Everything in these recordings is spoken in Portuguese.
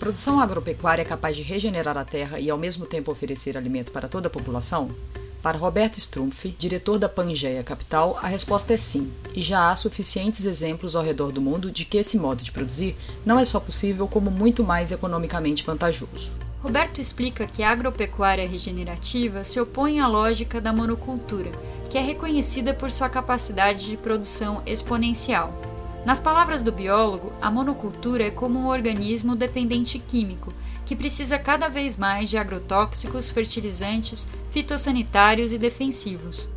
produção agropecuária é capaz de regenerar a terra e ao mesmo tempo oferecer alimento para toda a população? Para Roberto Strumpf, diretor da Pangeia Capital, a resposta é sim, e já há suficientes exemplos ao redor do mundo de que esse modo de produzir não é só possível, como muito mais economicamente vantajoso. Roberto explica que a agropecuária regenerativa se opõe à lógica da monocultura, que é reconhecida por sua capacidade de produção exponencial. Nas palavras do biólogo, a monocultura é como um organismo dependente químico, que precisa cada vez mais de agrotóxicos, fertilizantes, fitossanitários e defensivos.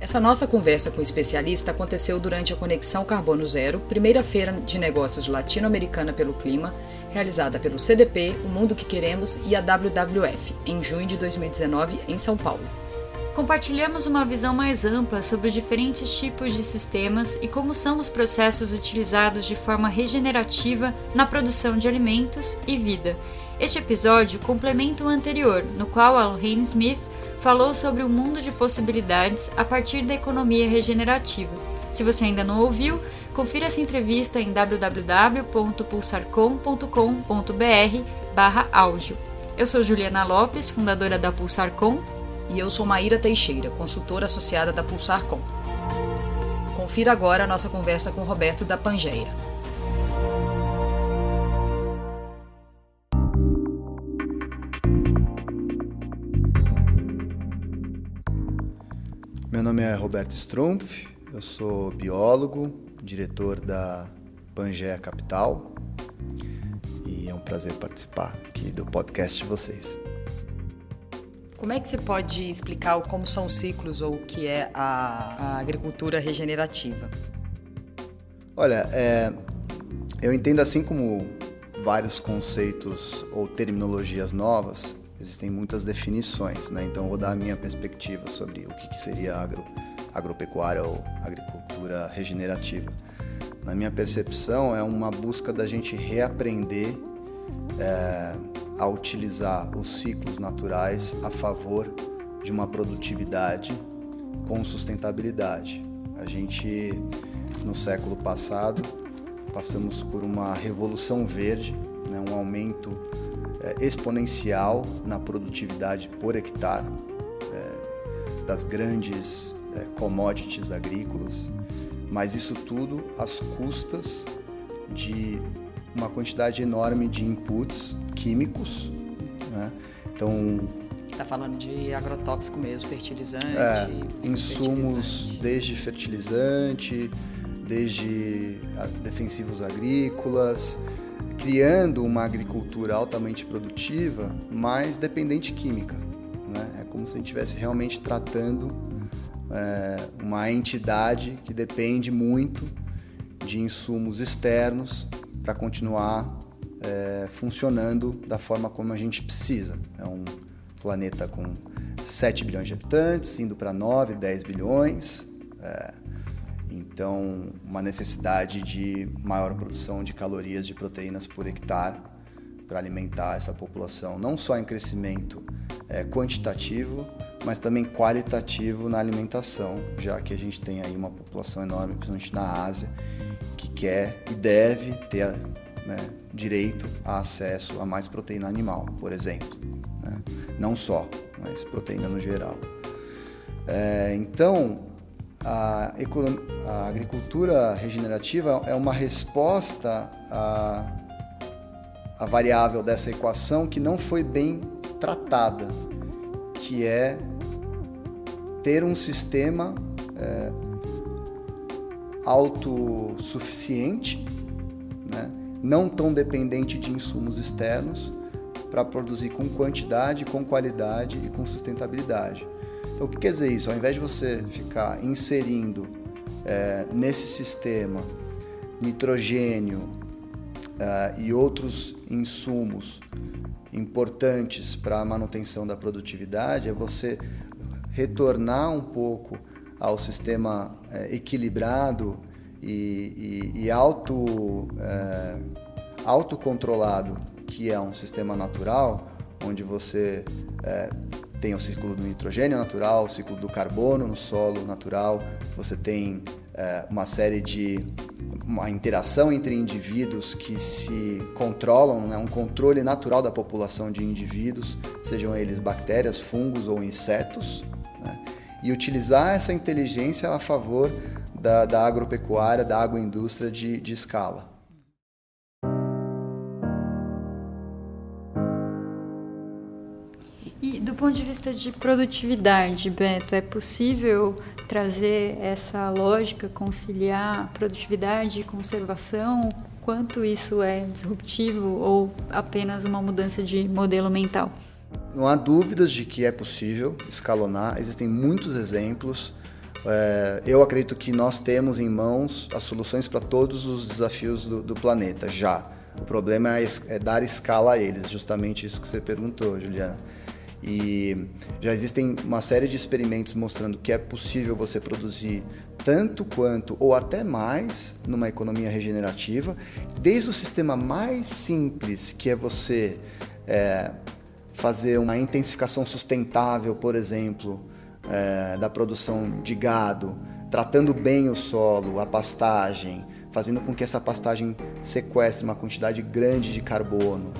Essa nossa conversa com o especialista aconteceu durante a Conexão Carbono Zero, primeira feira de negócios latino-americana pelo clima, realizada pelo CDP, O Mundo que Queremos e a WWF, em junho de 2019, em São Paulo. Compartilhamos uma visão mais ampla sobre os diferentes tipos de sistemas e como são os processos utilizados de forma regenerativa na produção de alimentos e vida. Este episódio complementa o anterior, no qual Alan Hayne Smith falou sobre o mundo de possibilidades a partir da economia regenerativa. Se você ainda não ouviu, confira essa entrevista em www.pulsarcom.com.br/áudio. Eu sou Juliana Lopes, fundadora da Pulsarcom e eu sou Maíra Teixeira, consultora associada da Pulsarcom. Confira agora a nossa conversa com Roberto da Pangeia. Meu nome é Roberto Strumpf, eu sou biólogo, diretor da Pangeia Capital e é um prazer participar aqui do podcast de vocês. Como é que você pode explicar como são os ciclos ou o que é a, a agricultura regenerativa? Olha, é, eu entendo assim como vários conceitos ou terminologias novas, existem muitas definições, né? Então eu vou dar a minha perspectiva sobre o que seria agro, agropecuária ou agricultura regenerativa. Na minha percepção, é uma busca da gente reaprender é, a utilizar os ciclos naturais a favor de uma produtividade com sustentabilidade. A gente, no século passado, passamos por uma revolução verde, né, um aumento é, exponencial na produtividade por hectare é, das grandes é, commodities agrícolas, mas isso tudo às custas de uma quantidade enorme de inputs químicos. Né? Então. Está falando de agrotóxico mesmo, fertilizante. É, insumos fertilizante. desde fertilizante, desde defensivos agrícolas, criando uma agricultura altamente produtiva, mas dependente química. Né? É como se a gente estivesse realmente tratando é, uma entidade que depende muito de insumos externos para continuar é, funcionando da forma como a gente precisa. É um planeta com 7 bilhões de habitantes, indo para 9, 10 bilhões. É, então, uma necessidade de maior produção de calorias, de proteínas por hectare para alimentar essa população, não só em crescimento é, quantitativo, mas também qualitativo na alimentação, já que a gente tem aí uma população enorme, principalmente na Ásia, que quer e deve ter né, direito a acesso a mais proteína animal, por exemplo. Né? Não só, mas proteína no geral. É, então, a, a, agricultura regenerativa é uma resposta à, variável dessa equação que não foi bem tratada, que é ter um sistema é, autossuficiente, né? não tão dependente de insumos externos, para produzir com quantidade, com qualidade e com sustentabilidade. Então, o que quer dizer isso? Ao invés de você ficar inserindo é, nesse sistema nitrogênio é, e outros insumos importantes para a manutenção da produtividade, é você retornar um pouco ao sistema é, equilibrado e, e, e auto, é, autocontrolado, que é um sistema natural, onde você é, tem o ciclo do nitrogênio natural, o ciclo do carbono no solo natural, você tem é, uma série de uma interação entre indivíduos que se controlam, né, um controle natural da população de indivíduos, sejam eles bactérias, fungos ou insetos, né, e utilizar essa inteligência a favor da, da agropecuária, da agroindústria de, de escala. E do ponto de vista de produtividade, Beto, é possível trazer essa lógica, conciliar produtividade e conservação? Quanto isso é disruptivo ou apenas uma mudança de modelo mental? Não há dúvidas de que é possível escalonar, existem muitos exemplos. É, eu acredito que nós temos em mãos as soluções para todos os desafios do, do planeta, já. O problema é, é dar escala a eles, justamente isso que você perguntou, Juliana. E já existem uma série de experimentos mostrando que é possível você produzir tanto quanto ou até mais numa economia regenerativa, desde o sistema mais simples, que é você é, fazer uma intensificação sustentável, por exemplo, é, da produção de gado, tratando bem o solo, a pastagem, fazendo com que essa pastagem sequestre uma quantidade grande de carbono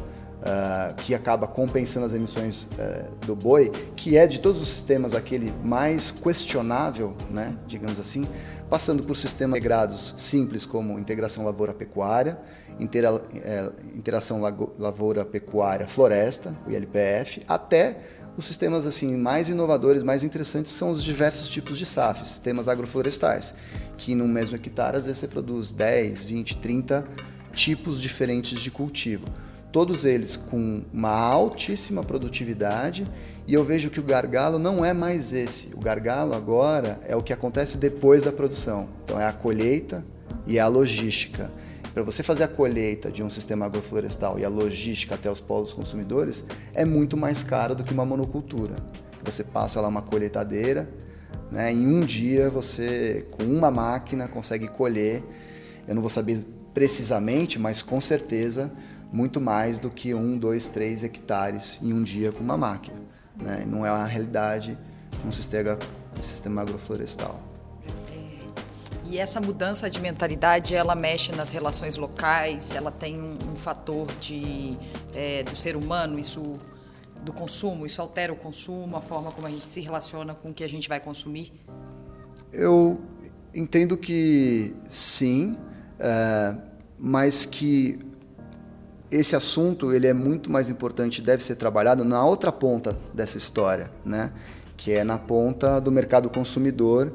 uh, que acaba compensando as emissões uh, do boi, que é de todos os sistemas aquele mais questionável, né, digamos assim, passando por sistemas integrados simples como integração lavoura-pecuária, intera, é, interação lavoura-pecuária-floresta, o ILPF, até os sistemas assim mais inovadores, mais interessantes são os diversos tipos de SAF, sistemas agroflorestais, que no mesmo hectare às vezes você produz 10, 20, 30 tipos diferentes de cultivo todos eles com uma altíssima produtividade, e eu vejo que o gargalo não é mais esse. O gargalo agora é o que acontece depois da produção. Então é a colheita e é a logística. Para você fazer a colheita de um sistema agroflorestal e a logística até os polos consumidores é muito mais caro do que uma monocultura. Você passa lá uma colheitadeira, né, em um dia você, com uma máquina, consegue colher. Eu não vou saber precisamente, mas com certeza muito mais do que um, dois, três hectares em um dia com uma máquina. Né? Não é a realidade um sistema, um sistema agroflorestal. É. E essa mudança de mentalidade, ela mexe nas relações locais, ela tem um, um fator de, é, do ser humano, isso do consumo, isso altera o consumo, a forma como a gente se relaciona com o que a gente vai consumir? Eu entendo que sim, é, mas que esse assunto ele é muito mais importante, deve ser trabalhado na outra ponta dessa história, né? que é na ponta do mercado consumidor,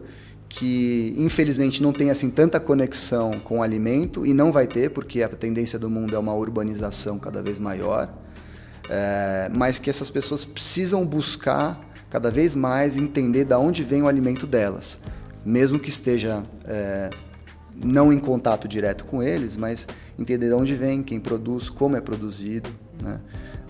que infelizmente não tem assim tanta conexão com o alimento e não vai ter, porque a tendência do mundo é uma urbanização cada vez maior, é, mas que essas pessoas precisam buscar cada vez mais entender de onde vem o alimento delas, mesmo que esteja é, não em contato direto com eles, mas entender de onde vem, quem produz, como é produzido, né?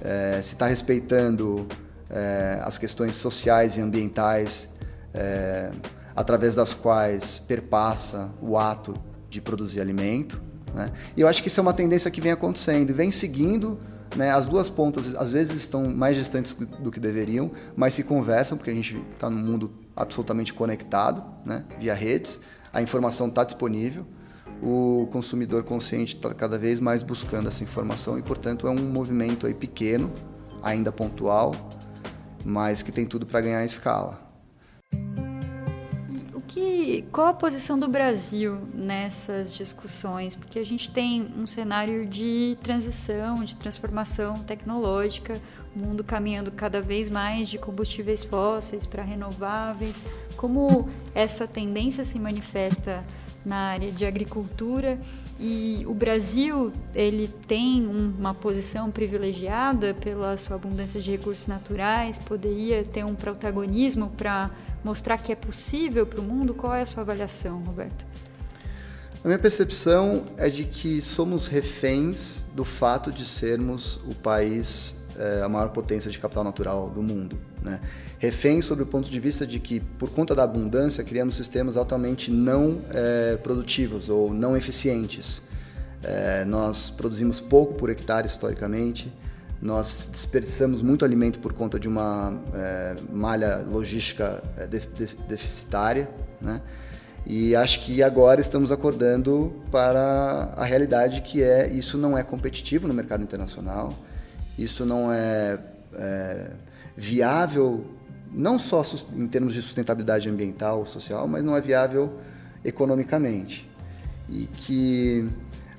é, se está respeitando é, as questões sociais e ambientais é, através das quais perpassa o ato de produzir alimento. Né? E eu acho que isso é uma tendência que vem acontecendo e vem seguindo. Né? As duas pontas às vezes estão mais distantes do que deveriam, mas se conversam porque a gente está num mundo absolutamente conectado, né? via redes a informação está disponível, o consumidor consciente está cada vez mais buscando essa informação e, portanto, é um movimento aí pequeno, ainda pontual, mas que tem tudo para ganhar escala. O que, qual a posição do Brasil nessas discussões? Porque a gente tem um cenário de transição, de transformação tecnológica, o mundo caminhando cada vez mais de combustíveis fósseis para renováveis. Como essa tendência se manifesta na área de agricultura e o Brasil ele tem uma posição privilegiada pela sua abundância de recursos naturais, poderia ter um protagonismo para mostrar que é possível para o mundo. Qual é a sua avaliação, Roberto? A minha percepção é de que somos reféns do fato de sermos o país é, a maior potência de capital natural do mundo. Né? Refém sobre o ponto de vista de que, por conta da abundância, criamos sistemas altamente não é, produtivos ou não eficientes. É, nós produzimos pouco por hectare historicamente, nós desperdiçamos muito alimento por conta de uma é, malha logística de, de, deficitária, né? E acho que agora estamos acordando para a realidade que é isso não é competitivo no mercado internacional, isso não é, é viável não só em termos de sustentabilidade ambiental, social, mas não é viável economicamente. E que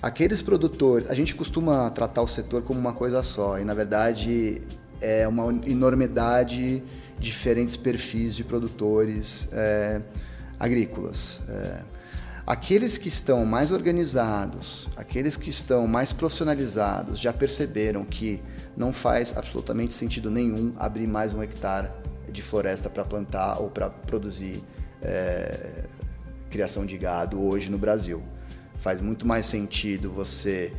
aqueles produtores, a gente costuma tratar o setor como uma coisa só, e na verdade é uma enormidade de diferentes perfis de produtores. É, agrícolas. É, aqueles que estão mais organizados, aqueles que estão mais profissionalizados, já perceberam que não faz absolutamente sentido nenhum abrir mais um hectare de floresta para plantar ou para produzir é, criação de gado hoje no Brasil. Faz muito mais sentido você,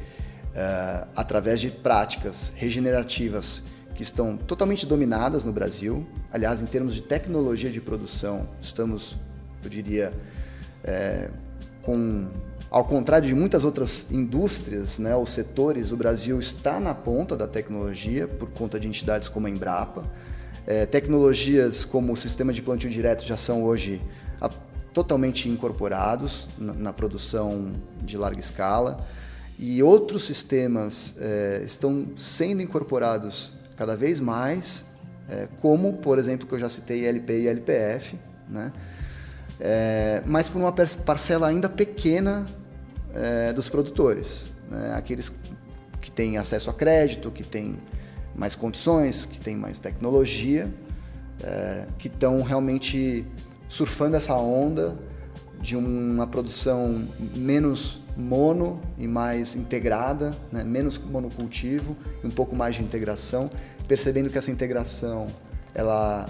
é, através de práticas regenerativas que estão totalmente dominadas no Brasil. Aliás, em termos de tecnologia de produção, estamos eu diria, é, com, ao contrário de muitas outras indústrias né, ou setores, o Brasil está na ponta da tecnologia por conta de entidades como a Embrapa. É, tecnologias como o sistema de plantio direto já são hoje a, totalmente incorporados na, na, produção de larga escala e outros sistemas é, estão sendo incorporados cada vez mais, é, como, por exemplo, que eu já citei, LP e LPF, né? É, mas por uma parcela ainda pequena é, dos produtores. Né? Aqueles que têm acesso a crédito, que têm mais condições, que têm mais tecnologia, é, que estão realmente surfando essa onda de uma produção menos mono e mais integrada, né? menos monocultivo e um pouco mais de integração, percebendo que essa integração ela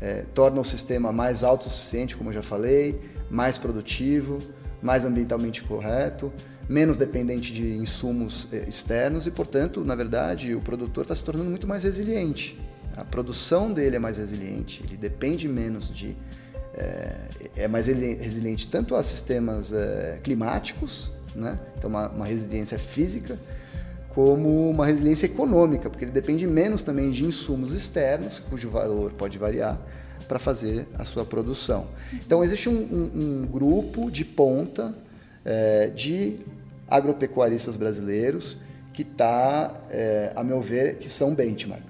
é, torna o sistema mais autossuficiente, como eu já falei, mais produtivo, mais ambientalmente correto, menos dependente de insumos é, externos e, portanto, na verdade, o produtor está se tornando muito mais resiliente. A produção dele é mais resiliente, ele depende menos de. É, é mais resiliente tanto a sistemas é, climáticos, né? então uma, uma resiliência física, como uma resiliência econômica, porque ele depende menos também de insumos externos, cujo valor pode variar, para fazer a sua produção. Então, existe um, um, um grupo de ponta é, de agropecuaristas brasileiros que está, é, a meu ver, que são benchmark.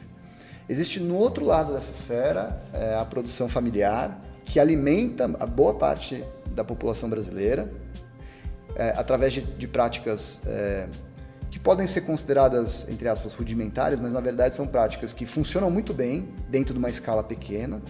Existe no outro lado dessa esfera é, a produção familiar, que alimenta a boa parte da população brasileira, é, através de, de práticas é, que podem ser consideradas, entre aspas, rudimentares, mas na verdade são práticas que funcionam muito bem dentro de uma escala pequena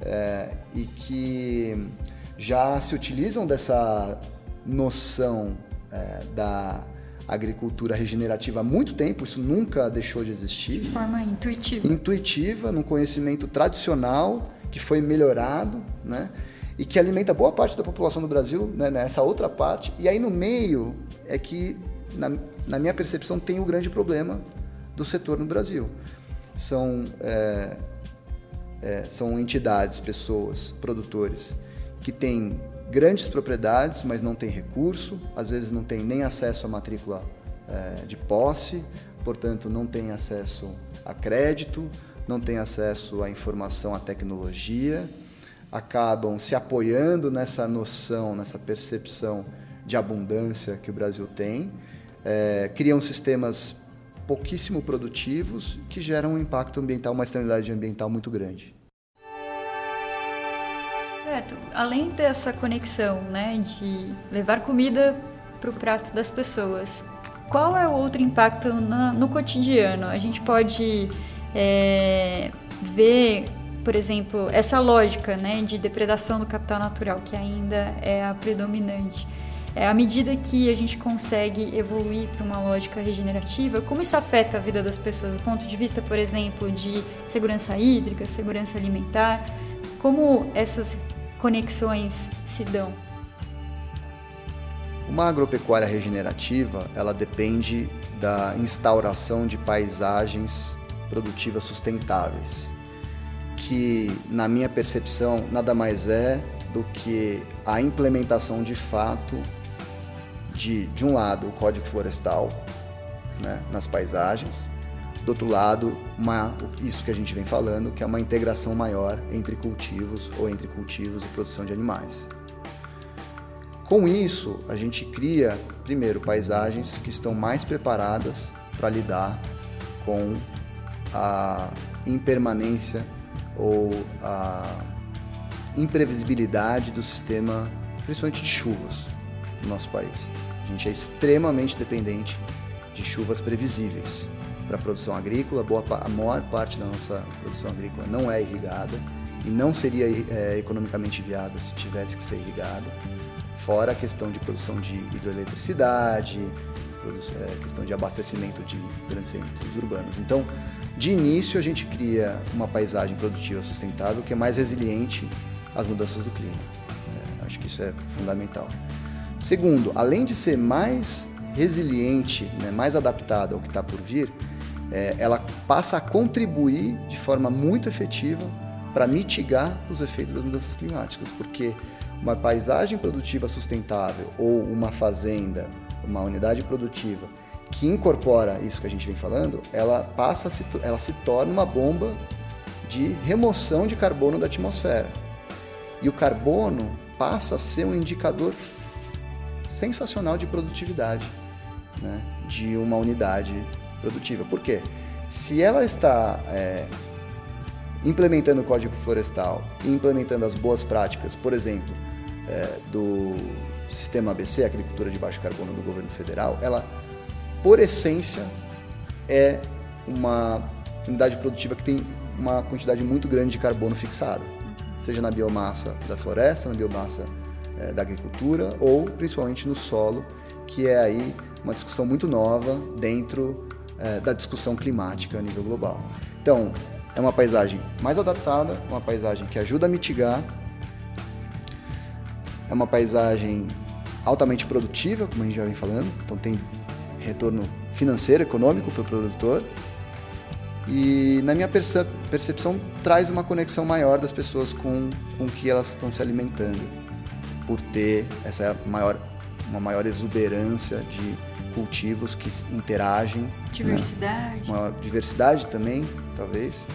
é, e que já se utilizam dessa noção é, da agricultura regenerativa há muito tempo, isso nunca deixou de existir. De forma intuitiva. Intuitiva, num conhecimento tradicional que foi melhorado, né? E que alimenta boa parte da população do Brasil, né, nessa outra parte. E aí no meio é que na, na minha percepção, tem o grande problema do setor no Brasil. São, é, é, são entidades, pessoas, produtores que têm grandes propriedades, mas não têm recurso, às vezes não têm nem acesso à matrícula é, de posse, portanto, não têm acesso a crédito, não têm acesso à informação, à tecnologia, acabam se apoiando nessa noção, nessa percepção de abundância que o Brasil tem é, criam sistemas pouquíssimo produtivos que geram um impacto ambiental, uma externalidade ambiental muito grande. Além dessa conexão né, de levar comida para o prato das pessoas, qual é o outro impacto no, no cotidiano? A gente pode é, ver, por exemplo, essa lógica né, de depredação do capital natural, que ainda é a predominante. É, à medida que a gente consegue evoluir para uma lógica regenerativa, como isso afeta a vida das pessoas do ponto de vista, por exemplo, de segurança hídrica, segurança alimentar? Como essas conexões se dão? Uma agropecuária regenerativa, ela depende da instauração de paisagens produtivas sustentáveis, que na minha percepção nada mais é do que a implementação de fato de, de um lado, o código florestal né, nas paisagens, do outro lado, uma, isso que a gente vem falando, que é uma integração maior entre cultivos ou entre cultivos e produção de animais. Com isso, a gente cria, primeiro, paisagens que estão mais preparadas para lidar com a impermanência ou a imprevisibilidade do sistema, principalmente de chuvas no nosso país. A gente é extremamente dependente de chuvas previsíveis para a produção agrícola. Boa, a maior parte da nossa produção agrícola não é irrigada e não seria é, economicamente viável se tivesse que ser irrigada. Fora a questão de produção de hidroeletricidade, é, questão de abastecimento de grandes centros urbanos. Então, de início, a gente cria uma paisagem produtiva sustentável que é mais resiliente às mudanças do clima. É, acho que isso é fundamental. Segundo, além de ser mais resiliente, né, mais adaptada ao que está por vir, é, ela passa a contribuir de forma muito efetiva para mitigar os efeitos das mudanças climáticas, porque uma paisagem produtiva sustentável ou uma fazenda, uma unidade produtiva que incorpora isso que a gente vem falando, ela passa, se, ela se torna uma bomba de remoção de carbono da atmosfera. E o carbono passa a ser um indicador sensacional de produtividade né, de uma unidade produtiva. Por quê? Se ela está é, implementando o Código Florestal implementando as boas práticas, por exemplo, é, do sistema ABC, Agricultura de Baixo Carbono do governo federal, ela por essência, é uma unidade produtiva que tem uma quantidade muito grande de carbono fixado, seja na biomassa da floresta, na biomassa é, da agricultura ou principalmente no solo, que é aí uma discussão muito nova dentro é, da discussão climática a nível global. Então, é uma paisagem mais adaptada, uma paisagem que ajuda a mitigar, é uma paisagem altamente produtiva, como a gente já vem falando, então tem retorno financeiro, econômico para o produtor. E na minha percepção traz uma conexão maior das pessoas com, com o que elas estão se alimentando, por ter essa maior, uma maior exuberância de cultivos que interagem. Né? Diversidade. Né? Maior diversidade também, talvez.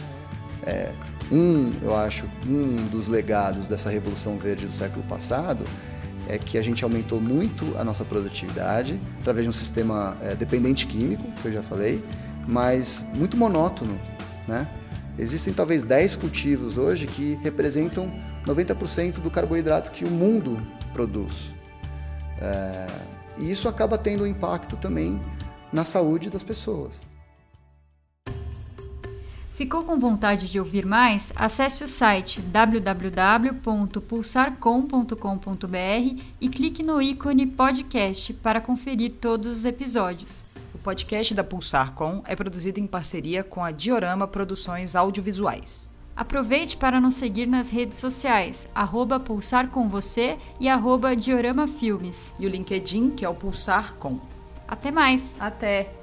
É, um, eu acho, um dos legados dessa revolução verde do século passado é que a gente aumentou muito a nossa produtividade através de um sistema é, dependente químico, que eu já falei, mas muito monótono, né? Existem talvez 10 cultivos hoje que representam 90% do carboidrato que o mundo produz. É, e isso acaba tendo um impacto também na saúde das pessoas. Ficou com vontade de ouvir mais? Acesse o site www.pulsarcom.com.br e clique no ícone podcast para conferir todos os episódios. O podcast da Pulsarcom é produzido em parceria com a Diorama Produções Audiovisuais. Aproveite para nos seguir nas redes sociais, arroba Pulsar com você e arroba Diorama Filmes. E o LinkedIn, que é o Pulsar Com. Até mais! Até!